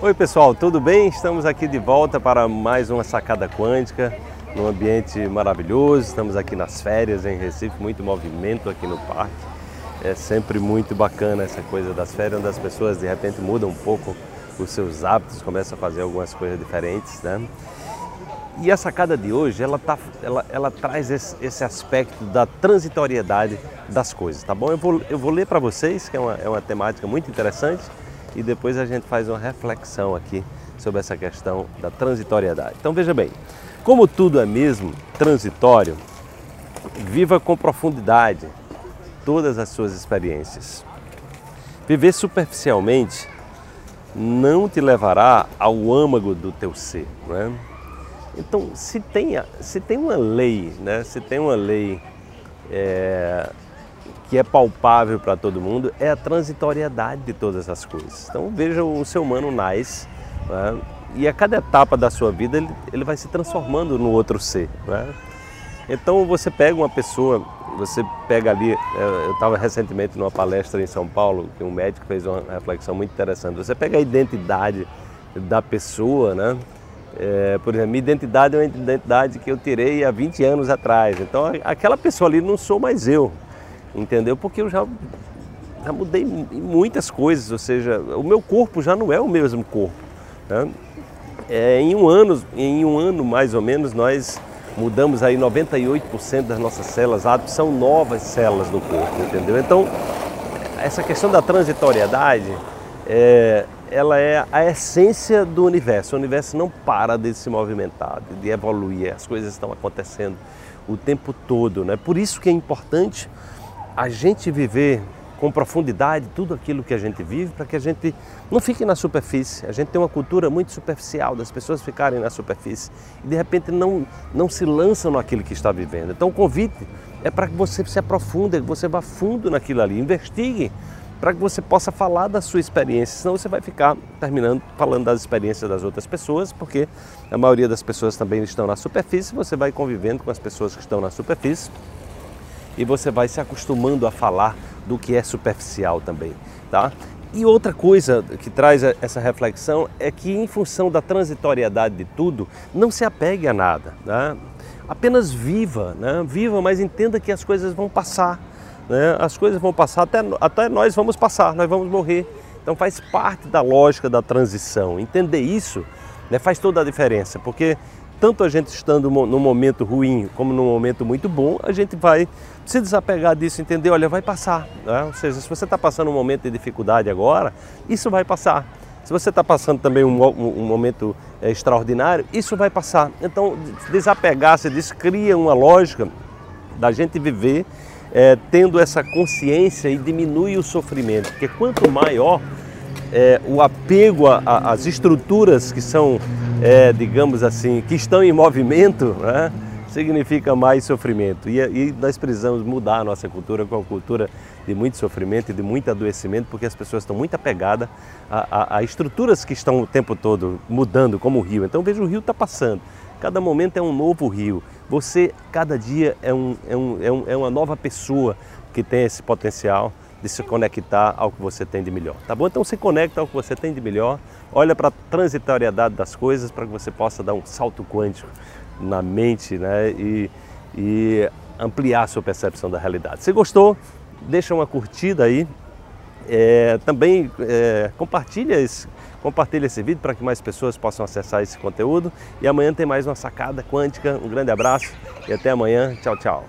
Oi pessoal, tudo bem? Estamos aqui de volta para mais uma sacada quântica, num ambiente maravilhoso. Estamos aqui nas férias em Recife, muito movimento aqui no parque. É sempre muito bacana essa coisa das férias, onde as pessoas de repente mudam um pouco os seus hábitos, começam a fazer algumas coisas diferentes, né? E a sacada de hoje, ela, tá, ela, ela traz esse, esse aspecto da transitoriedade das coisas, tá bom? Eu vou, eu vou ler para vocês, que é uma, é uma temática muito interessante, e depois a gente faz uma reflexão aqui sobre essa questão da transitoriedade. Então veja bem, como tudo é mesmo transitório, viva com profundidade todas as suas experiências. Viver superficialmente não te levará ao âmago do teu ser, não é? Então, se tem, se tem uma lei, né? se tem uma lei é, que é palpável para todo mundo é a transitoriedade de todas as coisas. Então veja o ser humano nasce né? e a cada etapa da sua vida ele, ele vai se transformando no outro ser. Né? Então você pega uma pessoa, você pega ali, é, eu estava recentemente numa palestra em São Paulo, que um médico fez uma reflexão muito interessante. Você pega a identidade da pessoa, né? É, por exemplo, minha identidade é uma identidade que eu tirei há 20 anos atrás. Então aquela pessoa ali não sou mais eu entendeu? Porque eu já, já mudei muitas coisas, ou seja, o meu corpo já não é o mesmo corpo. Né? É, em um ano, em um ano mais ou menos, nós mudamos aí 98% das nossas células, são novas células do corpo, entendeu? Então, essa questão da transitoriedade, é, ela é a essência do universo. O universo não para de se movimentar, de evoluir, as coisas estão acontecendo o tempo todo, né? Por isso que é importante a gente viver com profundidade tudo aquilo que a gente vive, para que a gente não fique na superfície. A gente tem uma cultura muito superficial das pessoas ficarem na superfície. E de repente não, não se lançam naquilo que está vivendo. Então o convite é para que você se aprofunde, que você vá fundo naquilo ali, investigue para que você possa falar da sua experiência, senão você vai ficar terminando falando das experiências das outras pessoas, porque a maioria das pessoas também estão na superfície, você vai convivendo com as pessoas que estão na superfície e você vai se acostumando a falar do que é superficial também, tá? E outra coisa que traz essa reflexão é que, em função da transitoriedade de tudo, não se apegue a nada. Né? Apenas viva, né? viva, mas entenda que as coisas vão passar. Né? As coisas vão passar, até, até nós vamos passar, nós vamos morrer. Então faz parte da lógica da transição. Entender isso né, faz toda a diferença, porque tanto a gente estando num momento ruim como num momento muito bom, a gente vai se desapegar disso, entender, olha, vai passar. Né? Ou seja, se você está passando um momento de dificuldade agora, isso vai passar. Se você está passando também um, um, um momento é, extraordinário, isso vai passar. Então, desapegar-se disso cria uma lógica da gente viver é, tendo essa consciência e diminui o sofrimento, porque quanto maior é, o apego às estruturas que são é, digamos assim, que estão em movimento, né, significa mais sofrimento. E, e, nós precisamos mudar a nossa cultura com a cultura de muito sofrimento e de muito adoecimento, porque as pessoas estão muito apegadas a, a, a estruturas que estão o tempo todo mudando, como o rio. Então veja, o rio está passando. Cada momento é um novo rio. Você, cada dia, é, um, é, um, é, um, é uma nova pessoa que tem esse potencial de se conectar ao que você tem de melhor, tá bom? Então se conecta ao que você tem de melhor, olha para a transitoriedade das coisas para que você possa dar um salto quântico na mente, né? E, e ampliar a sua percepção da realidade. Se gostou, deixa uma curtida aí, é, também é, compartilha esse, compartilha esse vídeo para que mais pessoas possam acessar esse conteúdo. E amanhã tem mais uma sacada quântica. Um grande abraço e até amanhã. Tchau, tchau.